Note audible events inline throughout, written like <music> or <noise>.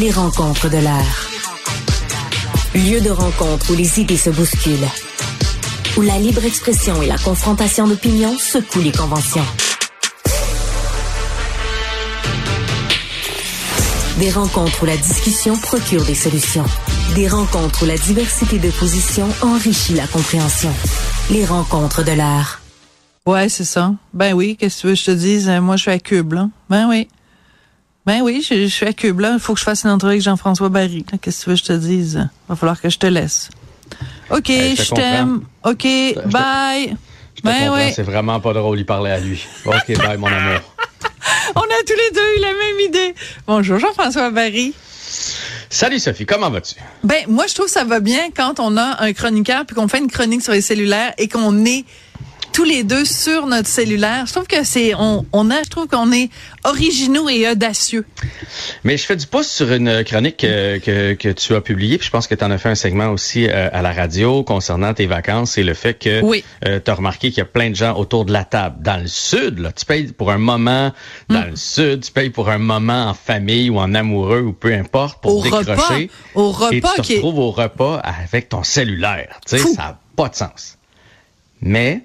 Les rencontres de l'air. Lieu de rencontre où les idées se bousculent. Où la libre expression et la confrontation d'opinions secouent les conventions. Des rencontres où la discussion procure des solutions. Des rencontres où la diversité de positions enrichit la compréhension. Les rencontres de l'art. Ouais, c'est ça. Ben oui, qu'est-ce que tu veux que je te dise? Euh, Moi, je suis à Cube, là. Ben oui. Ben oui, je, je suis à Cube, là. Il faut que je fasse une entrevue avec Jean-François Barry. Qu'est-ce que tu veux que je te dise? Va falloir que je te laisse. OK, Hey, je t'aime. OK, bye. Je te Ben oui. c'est vraiment pas drôle, il parlait à lui. OK, bye, mon amour. <laughs> On a tous les deux eu la même idée. Bonjour, Jean-François Barry. Salut Sophie, comment vas-tu? Ben, moi, je trouve que ça va bien quand on a un chroniqueur puis qu'on fait une chronique sur les cellulaires et qu'on est tous les deux sur notre cellulaire. Je trouve que c'est, on, on a, je trouve qu'on est originaux et audacieux. Mais je fais du pouce sur une chronique euh, que, que tu as publiée, puis je pense que tu en as fait un segment aussi euh, à la radio concernant tes vacances et le fait que Oui. tu as remarqué qu'il y a plein de gens autour de la table. Dans le sud, là, tu payes pour un moment dans Mm. le sud, tu payes pour un moment en famille ou en amoureux ou peu importe pour Au repas. décrocher. Au repas et tu te est- retrouves au repas avec ton cellulaire. Tu sais, ça n'a pas de sens. Mais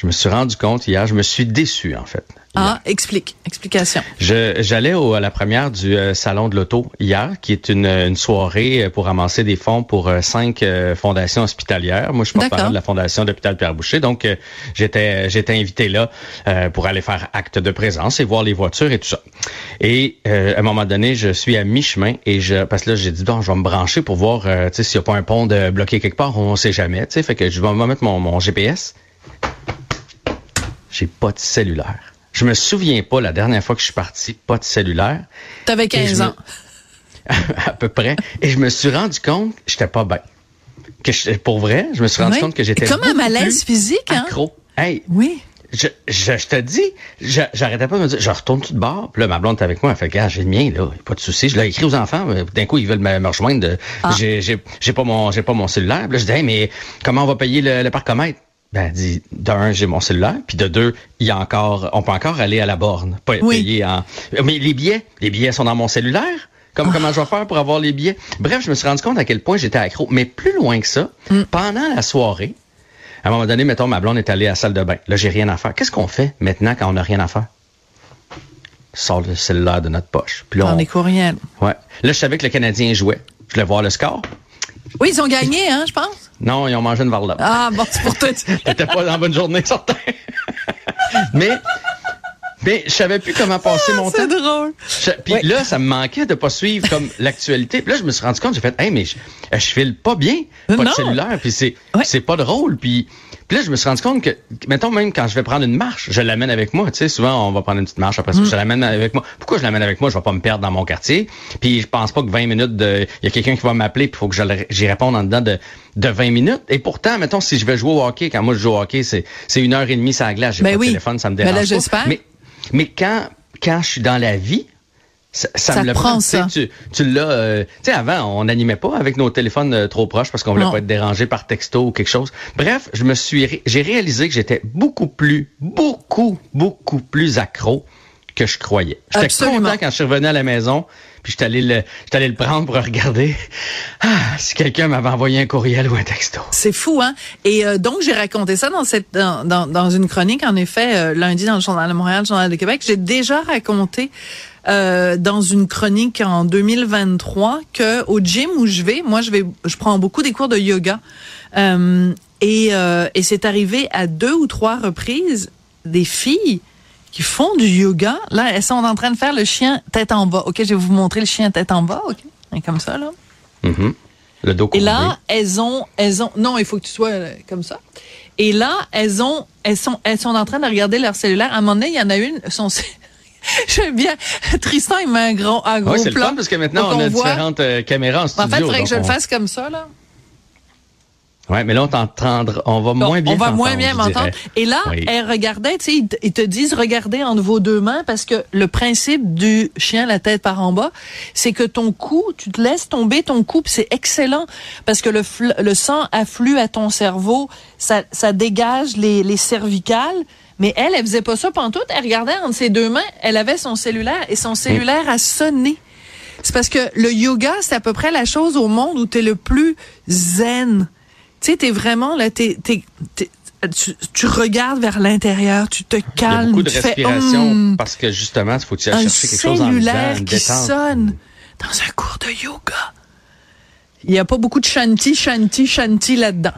je me suis rendu compte hier, je me suis déçu en fait. Ah, explique, explication. Je j'allais à la première du euh, salon de l'auto hier, qui est une, une soirée euh, pour ramasser des fonds pour euh, cinq euh, fondations hospitalières. Moi, je suis porte-parole de la fondation d'hôpital Pierre Boucher, donc j'étais j'étais invité là euh, pour aller faire acte de présence et voir les voitures et tout ça. Et euh, à un moment donné, je suis à mi-chemin et je parce que là j'ai dit bon, je vais me brancher pour voir s'il n'y a pas un pont de bloqué quelque part, on sait jamais. Tu sais, fait que je vais me mettre mon, mon GPS. J'ai pas de cellulaire. Je me souviens pas la dernière fois que je suis parti, pas de cellulaire, T'avais Et 15 je me- ans. <laughs> à peu près. Et je me suis rendu compte que j'étais pas bien. Que je- pour vrai, je me suis rendu compte que j'étais Comme un malaise physique, hein? accro. Hey, Oui. je, je, je te dis, je- j'arrêtais pas de me dire, je retourne tout de bord. Puis là, ma blonde est avec moi, elle fait, gars, j'ai le mien, là, pas de souci. Je l'ai écrit aux enfants, mais d'un coup, ils veulent me, me rejoindre. Ah. J'ai, pas mon, j'ai pas mon cellulaire. Puis là, je dis, hey, mais comment on va payer le, le parcomètre? Ben, dit, d'un, j'ai mon cellulaire, puis de deux, il y a encore, on peut encore aller à la borne, pas Oui. payer en. Mais les billets, les billets sont dans mon cellulaire. Comme comment je vais faire pour avoir les billets? Bref, je me suis rendu compte à quel point j'étais accro. Mais plus loin que ça, pendant la soirée, à un moment donné, mettons, ma blonde est allée à la salle de bain. Là, j'ai rien à faire. Qu'est-ce qu'on fait maintenant quand on n'a rien à faire? Sort le cellulaire de notre poche. Puis là, On on- est courriel. ouais. Là, je savais que le Canadien jouait. Je voulais voir le score. Oui, ils ont gagné, hein, je pense. Non, ils ont mangé une varlope. Ah, bon, c'est pour toi. <laughs> T'étais pas dans la bonne journée, certain. <laughs> mais, mais je savais plus comment passer mon temps. C'est drôle. Je- Puis Ouais. là, ça me manquait de pas suivre comme <laughs> l'actualité. Puis là, je me suis rendu compte, j'ai fait, hey, mais je, je file pas bien, pas Non. de cellulaire, puis c'est Ouais. c'est pas drôle. Puis, puis là, je me suis rendu compte que, mettons même quand je vais prendre une marche, je l'amène avec moi. Tu sais, souvent on va prendre une petite marche après ça, je l'amène avec moi. Pourquoi je l'amène avec moi? Je vais pas me perdre dans mon quartier. Puis je pense pas que 20 minutes de, il y a quelqu'un qui va m'appeler, puis faut que j'y réponde en dedans de de 20 minutes. Et pourtant, mettons si je vais jouer au hockey, quand moi je joue au hockey, c'est c'est une heure et demie sans glace. J'ai Ben pas oui. de téléphone, ça me Ben dérange là, pas. j'espère. Mais mais quand quand je suis dans la vie, ça, ça Ça me le prend sais, ça. Tu, tu l'as. euh, tu sais, avant, on n'animait pas avec nos téléphones euh, trop proches parce qu'on voulait Non. pas être dérangé par texto ou quelque chose. Bref, je me suis, ré- j'ai réalisé que j'étais beaucoup plus, beaucoup, beaucoup plus accro que je croyais. J'étais content quand je suis revenu à la maison. Puis j'étais allé le, j'étais allé le prendre pour regarder. Ah, si quelqu'un m'avait envoyé un courriel ou un texto. C'est fou, hein? Et euh, donc, j'ai raconté ça dans cette dans, dans, dans une chronique, en effet, euh, lundi dans le Journal de Montréal, le Journal de Québec. J'ai déjà raconté euh, dans une chronique en 2023 que au gym où je vais, moi, je vais, je prends beaucoup des cours de yoga. Euh, et euh, et c'est arrivé à deux ou trois reprises des filles qui font du yoga. Là, elles sont en train de faire le chien tête en bas. OK, je vais vous montrer le chien tête en bas. OK? Et comme ça, là. Mhm. Le dos Et courbé. là, elles ont, elles ont, non, il faut que tu sois euh, comme ça. Et là, elles ont, elles sont, elles sont en train de regarder leur cellulaire. À un moment donné, il y en a une, son, <laughs> j'aime bien, Tristan, il met un gros, un gros Ouais, c'est le fun parce que maintenant, on a voit. différentes euh, caméras en En studio. fait, il faudrait que je le fasse comme ça, là. Ouais, mais là, on on va Bon, moins bien on va moins bien m'entendre. Et là, Oui. elle regardait, tu sais, ils, te- disent regardez entre vos deux mains parce que le principe du chien la tête par en bas, c'est que ton cou, tu te laisses tomber ton cou, c'est excellent parce que le, le sang afflue à ton cerveau, ça, ça dégage les, les cervicales. Mais elle, elle faisait pas ça pantoute. Elle regardait entre ses deux mains, elle avait son cellulaire et son cellulaire a sonné. C'est parce que le yoga, c'est à peu près la chose au monde où tu es le plus zen. Tu sais, t'es vraiment là, t'es, t'es, t'es- tu, tu regardes vers l'intérieur, tu te Il y a calmes, beaucoup de tu fais respiration Hum parce que justement, il faut que tu ailles un chercher quelque chose en cellulaire qui détente. sonne dans un cours de yoga. Il n'y a pas beaucoup de shanti, shanti, shanti là-dedans.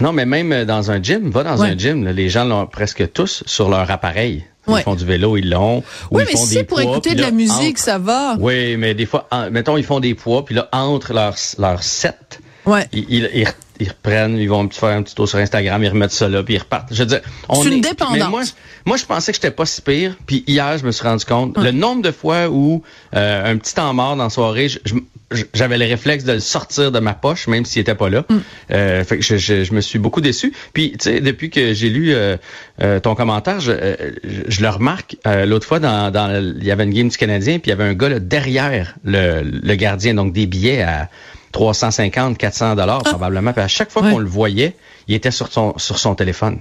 Non, mais même euh, dans un gym, va dans Ouais. un gym, là, les gens l'ont presque tous sur leur appareil. Ouais. Ils font du vélo, ils l'ont. ou Oui, ils mais font si des c'est pour poids, écouter de la musique, entre- ça va. Oui, mais des fois, en- mettons, ils font des poids, puis là, entre leurs leur set, Ouais. ils, ils, ils- ils reprennent, ils vont un petit- faire un petit tour sur Instagram, ils remettent ça là, puis ils repartent. Je veux dire, on C'est une est- dépendance. Mais moi, moi, je pensais que j'étais pas si pire, puis hier, je me suis rendu compte, le nombre de fois où euh, un petit temps mort dans la soirée, je- je- j'avais le réflexe de le sortir de ma poche, même s'il était pas là. Mm. Euh, fait que je, je, je me suis beaucoup déçu. Puis, tu sais, depuis que j'ai lu euh, euh, ton commentaire, je, euh, je, je le remarque. euh, L'autre fois, dans, dans le- il y avait une game du Canadien, puis il y avait un gars là, derrière le, le gardien, donc des billets à 350, 400 dollars probablement. Puis à chaque fois Ah. Ouais. qu'on le voyait, il était sur son sur son téléphone.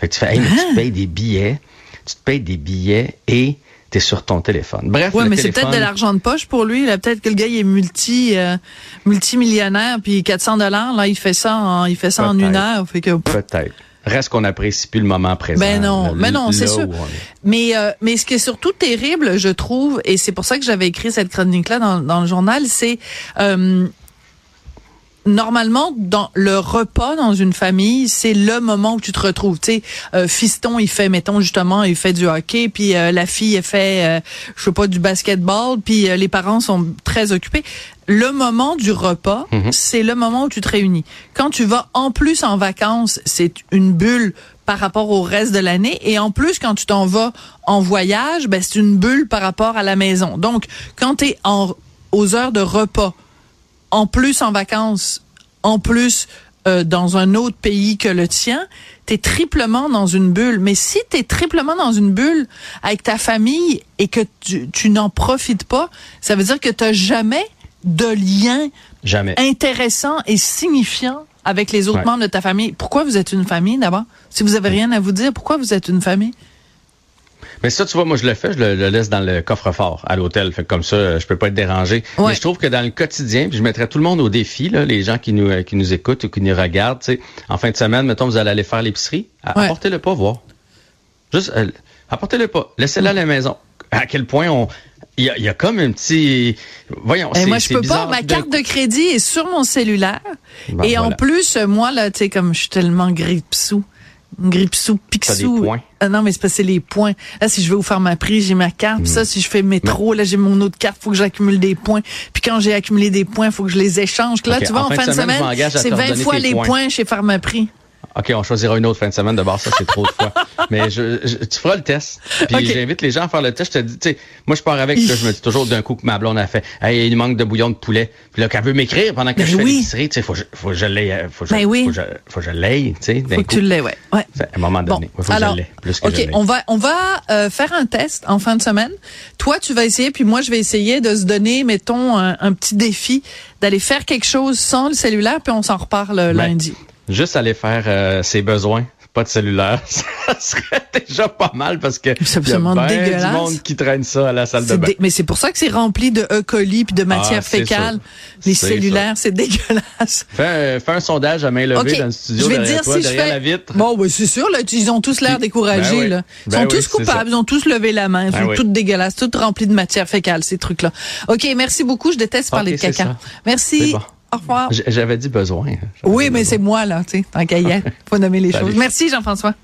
Fait que tu fais, hey, mais Ah. tu te payes des billets, tu te payes des billets et t'es sur ton téléphone. Bref, Ouais, mais c'est peut-être de l'argent de poche pour lui. Là, peut-être que le gars il est multi euh, multimillionnaire, puis 400 dollars, là, il fait ça, en, il fait ça en une heure. Fait que Peut-être. Reste qu'on apprécie plus le moment présent. Ben non, là, mais non, c'est là sûr. Mais euh, mais ce qui est surtout terrible, je trouve, et c'est pour ça que j'avais écrit cette chronique-là dans, dans le journal, c'est euh, normalement dans le repas dans une famille, c'est le moment où tu te retrouves. Tu sais, euh, fiston il fait, mettons justement, il fait du hockey, puis euh, la fille elle fait, euh, je sais pas, du basketball, puis euh, les parents sont très occupés. Le moment du repas, c'est le moment où tu te réunis. Quand tu vas en plus en vacances, c'est une bulle par rapport au reste de l'année. Et en plus, quand tu t'en vas en voyage, ben, c'est une bulle par rapport à la maison. Donc, quand tu es en, aux heures de repas, en plus en vacances, en plus euh, dans un autre pays que le tien, t'es triplement dans une bulle. Mais si t'es triplement dans une bulle avec ta famille et que tu, tu n'en profites pas, ça veut dire que t'as jamais de lien Jamais. intéressant et signifiant avec les autres Ouais. membres de ta famille. Pourquoi vous êtes une famille d'abord? Si vous avez rien à vous dire, pourquoi vous êtes une famille? Mais ça, tu vois, moi, je le fais, je le, le laisse dans le coffre-fort à l'hôtel. Fait que comme ça, je peux pas être dérangé. Ouais. Mais je trouve que dans le quotidien, puis je mettrais tout le monde au défi, là, les gens qui nous, euh, qui nous écoutent ou qui nous regardent, tu sais, en fin de semaine, mettons, vous allez aller faire l'épicerie, Ouais. apportez-le pas voir. Juste, euh, apportez-le pas. Laissez-le à la maison. À quel point on... Il y a, il y a comme un petit... Voyons, Et Eh, moi, je peux bizarre. pas. Ma carte de crédit est sur mon cellulaire. Ben, et en plus, moi, là, tu sais, comme je suis tellement grippe-sous, grippe-sous, pixou. des points? Ah non, mais c'est parce que c'est les points. Là, si je vais vous faire ma prise, j'ai ma carte. Hmm. Ça, si je fais métro, là, j'ai mon autre carte, faut que j'accumule des points. Puis quand j'ai accumulé des points, faut que je les échange. Là, tu vois, en, fin de semaine, c'est te 20 redonner fois les points. points chez Pharmaprix. OK, on choisira une autre fin de semaine. D'abord, ça, c'est trop de fois. Mais je, je- tu feras le test. Puis j'invite les gens à faire le test. Je te dis, tu sais, moi, je pars avec, là, je me dis toujours d'un coup que ma blonde a fait, hey, il manque de bouillon de poulet. Puis là, qu'elle veut m'écrire pendant que Ben je fais oui. l'épicerie, tu sais, faut, que je- faut que je l'aie, euh, faut que je, Ben oui. faut que je, faut que je l'aie, tu sais, Faut que tu l'aies, ouais. ouais. À un moment Bon, donné. Il faut que alors, je l'aie, plus que ok, je on va on va euh, faire un test en fin de semaine. Toi, tu vas essayer, puis moi, je vais essayer de se donner, mettons, un, un petit défi d'aller faire quelque chose sans le cellulaire, puis on s'en reparle euh, Ben, lundi. Juste aller faire euh, ses besoins, pas de cellulaire, <laughs> ça serait déjà pas mal parce que C'est absolument il y a ben dégueulasse. du monde qui traîne ça à la salle de bain. dé- Mais c'est pour ça que c'est rempli de E. coli puis de matière Ah, c'est fécale. Les cellulaires, c'est dégueulasse. <laughs> Fais, un- fais un sondage à main levée dans le studio je vais derrière dire toi, si je fais. la vitre. Bon, ben, c'est sûr, là, ils ont tous l'air découragés, Ben oui. là. Ils Ben sont oui, tous coupables, ils ont tous levé la main, ils Ben sont oui. toutes dégueulasses, toutes remplies de matière fécale, ces trucs-là. OK, merci beaucoup, je déteste parler de caca. ça. Merci. Au revoir. J'avais dit besoin. Oui, mais c'est moi, là, tu sais, y être. <laughs> Faut nommer les Salut. choses. Merci, Jean-François.